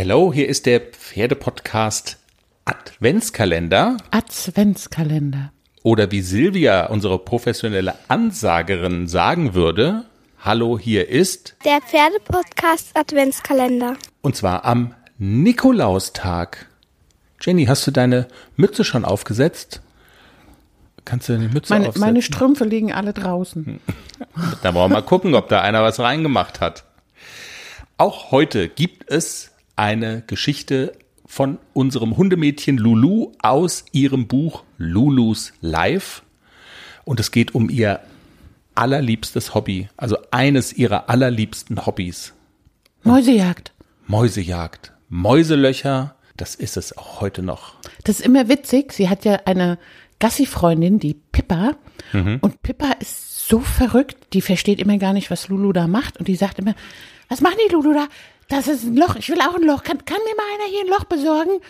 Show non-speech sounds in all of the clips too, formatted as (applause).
Hello, hier ist der Pferdepodcast Adventskalender. Adventskalender. Oder wie Silvia, unsere professionelle Ansagerin, sagen würde, Hallo, hier ist der Pferdepodcast Adventskalender. Und zwar am Nikolaustag. Jenny, hast du deine Mütze schon aufgesetzt? Kannst du die Mütze meine, aufsetzen? Meine Strümpfe liegen alle draußen. (laughs) da wollen wir mal gucken, ob da einer was reingemacht hat. Auch heute gibt es eine Geschichte von unserem Hundemädchen Lulu aus ihrem Buch Lulus Life. Und es geht um ihr allerliebstes Hobby, also eines ihrer allerliebsten Hobbys. Mäusejagd. Mäusejagd. Mäuselöcher, das ist es auch heute noch. Das ist immer witzig. Sie hat ja eine Gassi-Freundin, die Pippa. Mhm. Und Pippa ist so verrückt, die versteht immer gar nicht, was Lulu da macht. Und die sagt immer, was machen die Lulu da? Das ist ein Loch. Ich will auch ein Loch. Kann, kann mir mal einer hier ein Loch besorgen?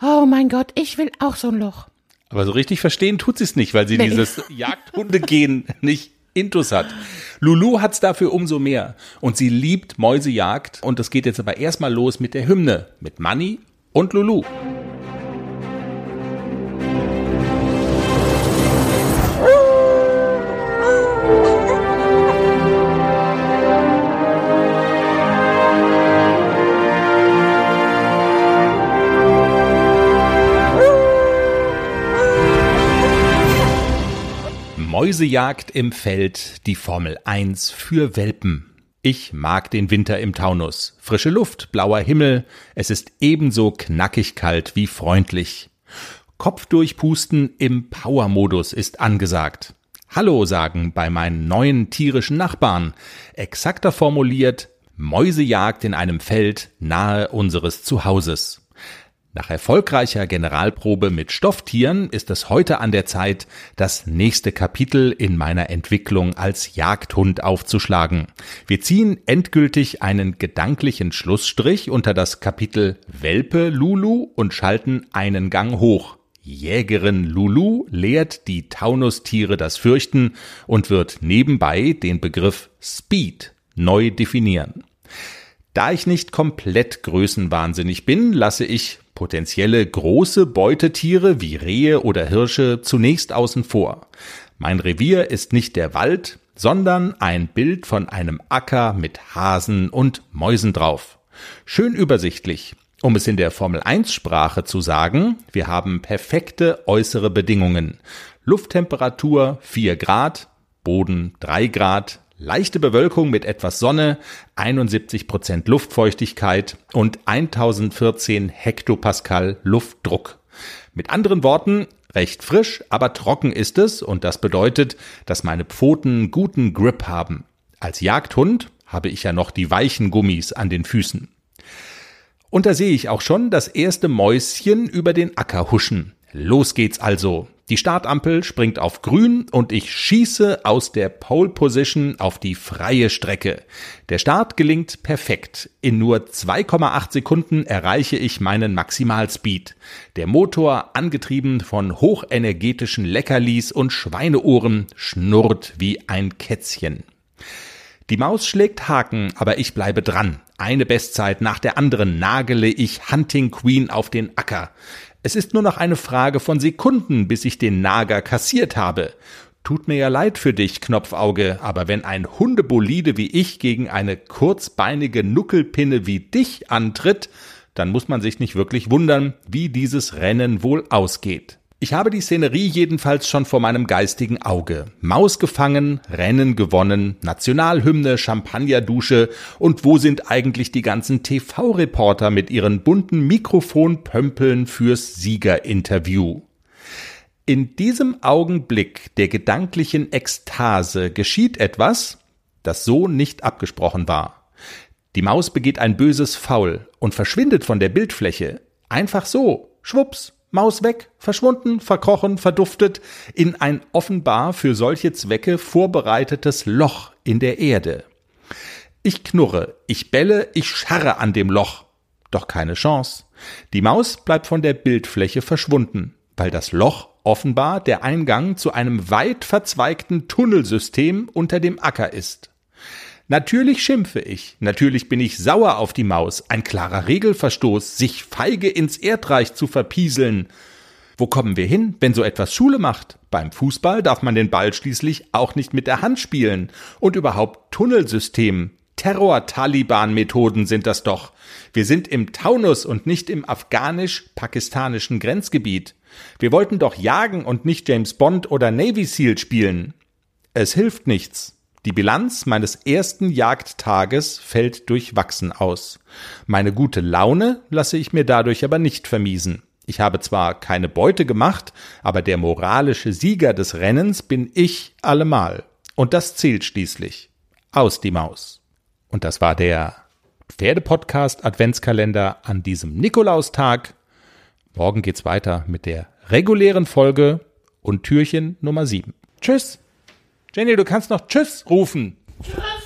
Oh mein Gott, ich will auch so ein Loch. Aber so richtig verstehen tut sie es nicht, weil sie nee. dieses (laughs) Jagdhundegehen nicht intus hat. Lulu hat's dafür umso mehr. Und sie liebt Mäusejagd. Und es geht jetzt aber erstmal los mit der Hymne. Mit Manny und Lulu. Mäusejagd im Feld, die Formel 1 für Welpen. Ich mag den Winter im Taunus. Frische Luft, blauer Himmel, es ist ebenso knackig kalt wie freundlich. Kopf durchpusten im Power-Modus ist angesagt. Hallo sagen bei meinen neuen tierischen Nachbarn. Exakter formuliert, Mäusejagd in einem Feld nahe unseres Zuhauses. Nach erfolgreicher Generalprobe mit Stofftieren ist es heute an der Zeit, das nächste Kapitel in meiner Entwicklung als Jagdhund aufzuschlagen. Wir ziehen endgültig einen gedanklichen Schlussstrich unter das Kapitel Welpe Lulu und schalten einen Gang hoch. Jägerin Lulu lehrt die Taunustiere das Fürchten und wird nebenbei den Begriff Speed neu definieren. Da ich nicht komplett größenwahnsinnig bin, lasse ich potenzielle große Beutetiere wie Rehe oder Hirsche zunächst außen vor. Mein Revier ist nicht der Wald, sondern ein Bild von einem Acker mit Hasen und Mäusen drauf. Schön übersichtlich. Um es in der Formel 1 Sprache zu sagen, wir haben perfekte äußere Bedingungen. Lufttemperatur 4 Grad, Boden 3 Grad, Leichte Bewölkung mit etwas Sonne, 71 Prozent Luftfeuchtigkeit und 1014 Hektopascal Luftdruck. Mit anderen Worten, recht frisch, aber trocken ist es und das bedeutet, dass meine Pfoten guten Grip haben. Als Jagdhund habe ich ja noch die weichen Gummis an den Füßen. Und da sehe ich auch schon das erste Mäuschen über den Acker huschen. Los geht's also. Die Startampel springt auf grün und ich schieße aus der Pole Position auf die freie Strecke. Der Start gelingt perfekt. In nur 2,8 Sekunden erreiche ich meinen Maximalspeed. Der Motor, angetrieben von hochenergetischen Leckerlis und Schweineohren, schnurrt wie ein Kätzchen. Die Maus schlägt Haken, aber ich bleibe dran. Eine Bestzeit nach der anderen nagele ich Hunting Queen auf den Acker. Es ist nur noch eine Frage von Sekunden, bis ich den Nager kassiert habe. Tut mir ja leid für dich, Knopfauge, aber wenn ein Hundebolide wie ich gegen eine kurzbeinige Nuckelpinne wie dich antritt, dann muss man sich nicht wirklich wundern, wie dieses Rennen wohl ausgeht. Ich habe die Szenerie jedenfalls schon vor meinem geistigen Auge. Maus gefangen, Rennen gewonnen, Nationalhymne, Champagnerdusche und wo sind eigentlich die ganzen TV-Reporter mit ihren bunten Mikrofonpömpeln fürs Siegerinterview? In diesem Augenblick der gedanklichen Ekstase geschieht etwas, das so nicht abgesprochen war. Die Maus begeht ein böses Faul und verschwindet von der Bildfläche. Einfach so. Schwups. Maus weg, verschwunden, verkrochen, verduftet, in ein offenbar für solche Zwecke vorbereitetes Loch in der Erde. Ich knurre, ich belle, ich scharre an dem Loch. Doch keine Chance. Die Maus bleibt von der Bildfläche verschwunden, weil das Loch offenbar der Eingang zu einem weit verzweigten Tunnelsystem unter dem Acker ist. Natürlich schimpfe ich, natürlich bin ich sauer auf die Maus, ein klarer Regelverstoß, sich feige ins Erdreich zu verpieseln. Wo kommen wir hin, wenn so etwas Schule macht? Beim Fußball darf man den Ball schließlich auch nicht mit der Hand spielen. Und überhaupt Tunnelsystem. Terror-Taliban-Methoden sind das doch. Wir sind im Taunus und nicht im afghanisch-pakistanischen Grenzgebiet. Wir wollten doch jagen und nicht James Bond oder Navy SEAL spielen. Es hilft nichts. Die Bilanz meines ersten Jagdtages fällt durchwachsen aus. Meine gute Laune lasse ich mir dadurch aber nicht vermiesen. Ich habe zwar keine Beute gemacht, aber der moralische Sieger des Rennens bin ich allemal. Und das zählt schließlich. Aus die Maus. Und das war der Pferdepodcast Adventskalender an diesem Nikolaustag. Morgen geht's weiter mit der regulären Folge und Türchen Nummer 7. Tschüss. Jenny, du kannst noch Tschüss rufen. Tschüss.